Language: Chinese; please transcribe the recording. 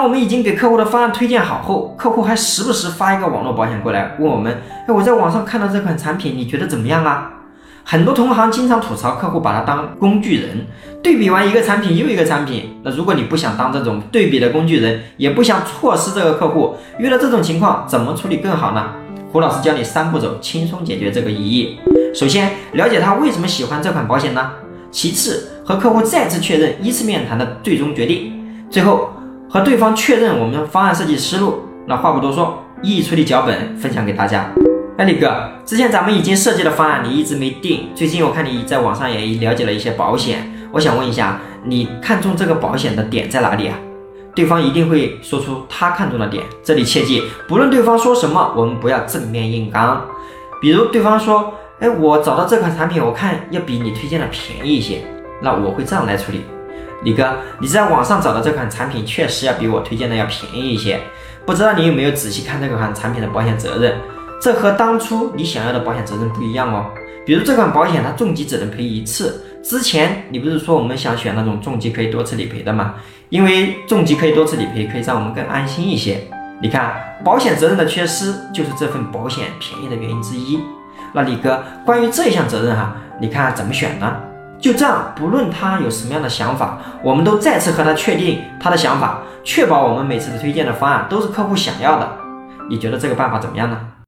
当我们已经给客户的方案推荐好后，客户还时不时发一个网络保险过来问我们：“哎，我在网上看到这款产品，你觉得怎么样啊？”很多同行经常吐槽客户把它当工具人，对比完一个产品又一个产品。那如果你不想当这种对比的工具人，也不想错失这个客户，遇到这种情况怎么处理更好呢？胡老师教你三步走，轻松解决这个疑义。首先，了解他为什么喜欢这款保险呢？其次，和客户再次确认一次面谈的最终决定。最后，和对方确认我们的方案设计思路。那话不多说，一一处理脚本，分享给大家。哎，李哥，之前咱们已经设计的方案，你一直没定。最近我看你在网上也了解了一些保险，我想问一下，你看中这个保险的点在哪里啊？对方一定会说出他看中的点。这里切记，不论对方说什么，我们不要正面硬刚。比如对方说，哎，我找到这款产品，我看要比你推荐的便宜一些，那我会这样来处理。李哥，你在网上找的这款产品确实要比我推荐的要便宜一些，不知道你有没有仔细看这款产品的保险责任？这和当初你想要的保险责任不一样哦。比如这款保险它重疾只能赔一次，之前你不是说我们想选那种重疾可以多次理赔的吗？因为重疾可以多次理赔，可以让我们更安心一些。你看，保险责任的缺失就是这份保险便宜的原因之一。那李哥，关于这项责任哈，你看怎么选呢？就这样，不论他有什么样的想法，我们都再次和他确定他的想法，确保我们每次的推荐的方案都是客户想要的。你觉得这个办法怎么样呢？